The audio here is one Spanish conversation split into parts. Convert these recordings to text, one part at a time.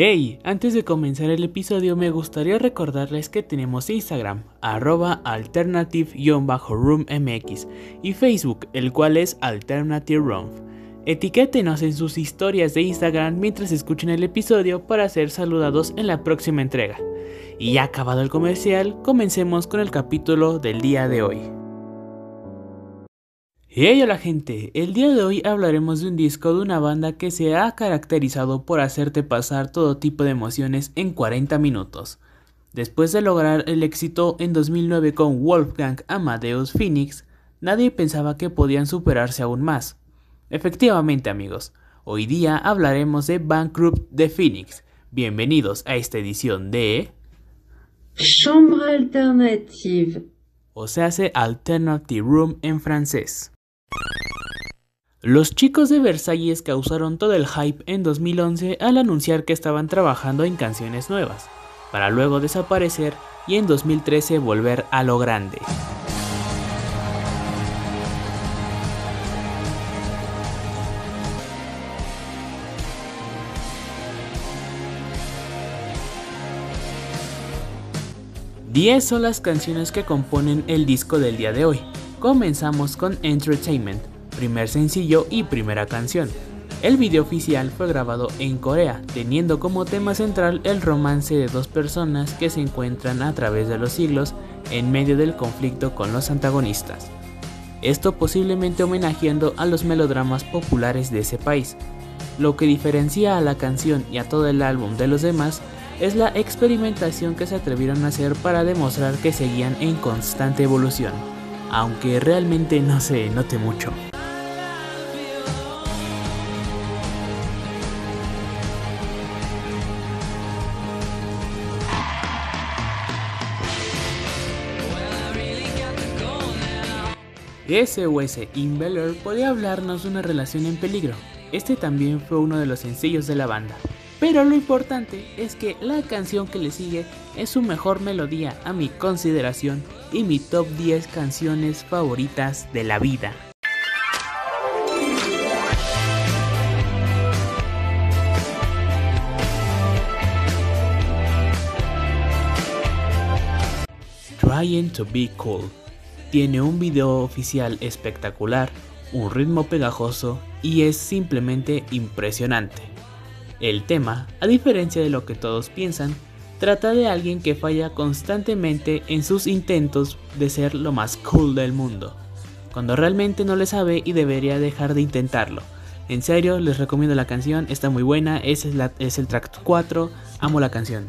Hey, antes de comenzar el episodio me gustaría recordarles que tenemos Instagram, arroba alternative-roommx y Facebook, el cual es Alternative Room. Etiquétenos en sus historias de Instagram mientras escuchen el episodio para ser saludados en la próxima entrega. Y ya acabado el comercial, comencemos con el capítulo del día de hoy. Hey hola gente, el día de hoy hablaremos de un disco de una banda que se ha caracterizado por hacerte pasar todo tipo de emociones en 40 minutos. Después de lograr el éxito en 2009 con Wolfgang Amadeus Phoenix, nadie pensaba que podían superarse aún más. Efectivamente amigos, hoy día hablaremos de Bankrupt de Phoenix. Bienvenidos a esta edición de... Chambre alternative. O se hace Alternative Room en francés. Los chicos de Versalles causaron todo el hype en 2011 al anunciar que estaban trabajando en canciones nuevas, para luego desaparecer y en 2013 volver a lo grande. Diez son las canciones que componen el disco del día de hoy. Comenzamos con Entertainment, primer sencillo y primera canción. El video oficial fue grabado en Corea, teniendo como tema central el romance de dos personas que se encuentran a través de los siglos en medio del conflicto con los antagonistas. Esto posiblemente homenajeando a los melodramas populares de ese país. Lo que diferencia a la canción y a todo el álbum de los demás es la experimentación que se atrevieron a hacer para demostrar que seguían en constante evolución, aunque realmente no se note mucho. SOS Imbeller podía hablarnos de una relación en peligro. Este también fue uno de los sencillos de la banda. Pero lo importante es que la canción que le sigue es su mejor melodía a mi consideración y mi top 10 canciones favoritas de la vida. Trying to be cool tiene un video oficial espectacular, un ritmo pegajoso y es simplemente impresionante. El tema, a diferencia de lo que todos piensan, trata de alguien que falla constantemente en sus intentos de ser lo más cool del mundo, cuando realmente no le sabe y debería dejar de intentarlo. En serio, les recomiendo la canción, está muy buena, es, es el track 4, amo la canción.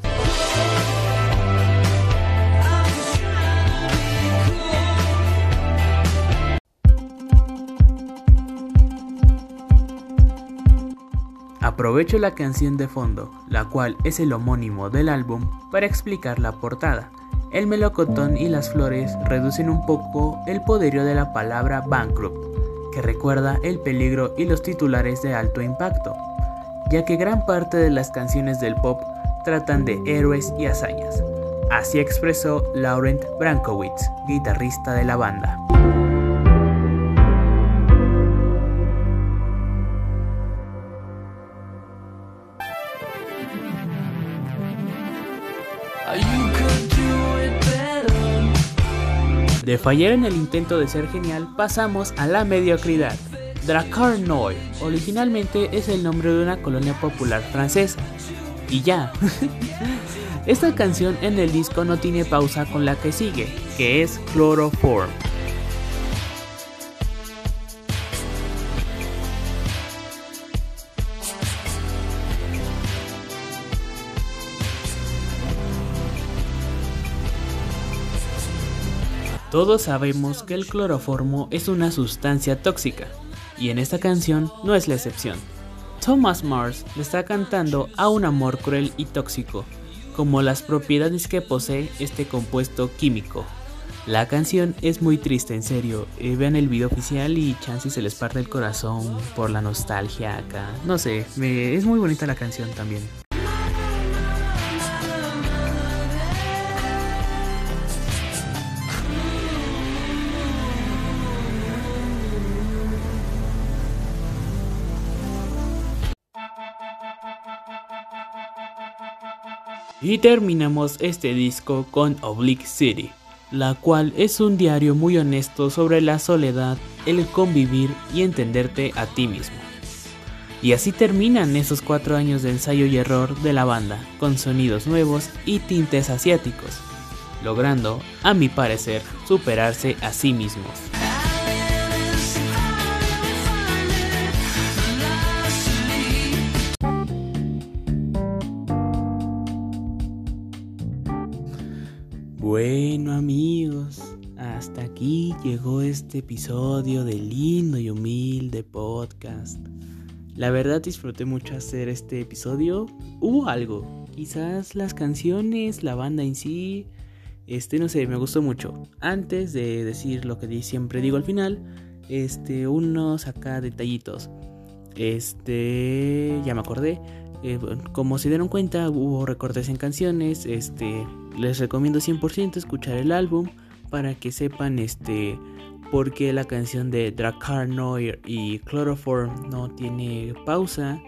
Aprovecho la canción de fondo, la cual es el homónimo del álbum, para explicar la portada. El melocotón y las flores reducen un poco el poderío de la palabra bankrupt, que recuerda el peligro y los titulares de alto impacto, ya que gran parte de las canciones del pop tratan de héroes y hazañas. Así expresó Laurent Brankowitz, guitarrista de la banda. De fallar en el intento de ser genial, pasamos a la mediocridad. Dracarnoy originalmente es el nombre de una colonia popular francesa. Y ya. Esta canción en el disco no tiene pausa con la que sigue, que es Chloroform. Todos sabemos que el cloroformo es una sustancia tóxica, y en esta canción no es la excepción. Thomas Mars le está cantando a un amor cruel y tóxico, como las propiedades que posee este compuesto químico. La canción es muy triste, en serio. Eh, vean el video oficial y chance se les parte el corazón por la nostalgia acá. No sé, es muy bonita la canción también. Y terminamos este disco con Oblique City, la cual es un diario muy honesto sobre la soledad, el convivir y entenderte a ti mismo. Y así terminan esos cuatro años de ensayo y error de la banda, con sonidos nuevos y tintes asiáticos, logrando, a mi parecer, superarse a sí mismos. Bueno amigos, hasta aquí llegó este episodio de lindo y humilde podcast. La verdad disfruté mucho hacer este episodio. Hubo algo, quizás las canciones, la banda en sí, este no sé, me gustó mucho. Antes de decir lo que siempre digo al final, este unos acá detallitos. Este, ya me acordé. Eh, como se dieron cuenta, hubo recortes en canciones. Este, les recomiendo 100% escuchar el álbum para que sepan este porque la canción de Dracar Noir y Chloroform no tiene pausa.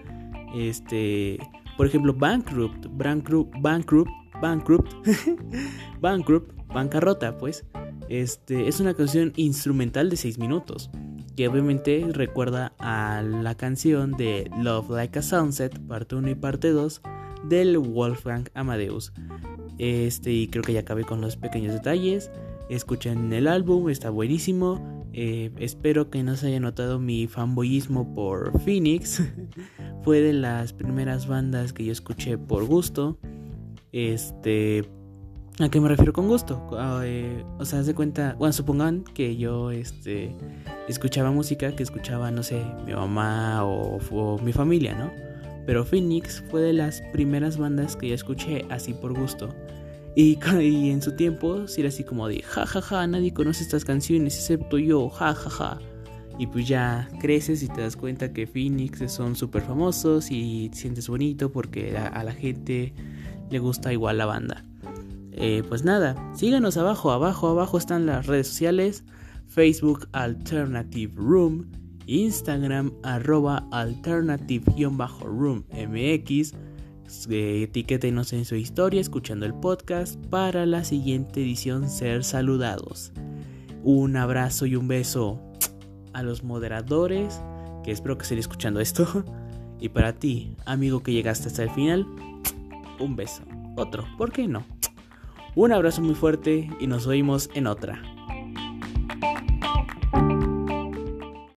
Este, por ejemplo, Bankrupt, Bankrupt, Bankrupt, Bankrupt, Bankrupt, bancarrota, pues. Este, es una canción instrumental de 6 minutos, que obviamente recuerda a la canción de Love Like a Sunset, parte 1 y parte 2 del Wolfgang Amadeus. Este, y creo que ya acabé con los pequeños detalles. Escuchen el álbum, está buenísimo. Eh, espero que no se haya notado mi fanboyismo por Phoenix. Fue de las primeras bandas que yo escuché por gusto. Este. ¿A qué me refiero con gusto? Ah, eh, o sea, de cuenta. Bueno, supongan que yo este, escuchaba música que escuchaba, no sé, mi mamá o, o mi familia, ¿no? Pero Phoenix fue de las primeras bandas que yo escuché así por gusto. Y, en su tiempo, si era así como de, ja, ja, ja, nadie conoce estas canciones excepto yo, ja, ja, ja. Y pues ya creces y te das cuenta que Phoenix son súper famosos y te sientes bonito porque a, la gente le gusta igual la banda. Eh, pues nada, síganos abajo, abajo, abajo están las redes sociales. Facebook Alternative Room, Instagram arroba alternative-room mx etiquétenos en su historia escuchando el podcast para la siguiente edición ser saludados. Un abrazo y un beso a los moderadores, que espero que estén escuchando esto. Y para ti, amigo que llegaste hasta el final, un beso. Otro, ¿por qué no? Un abrazo muy fuerte y nos oímos en otra.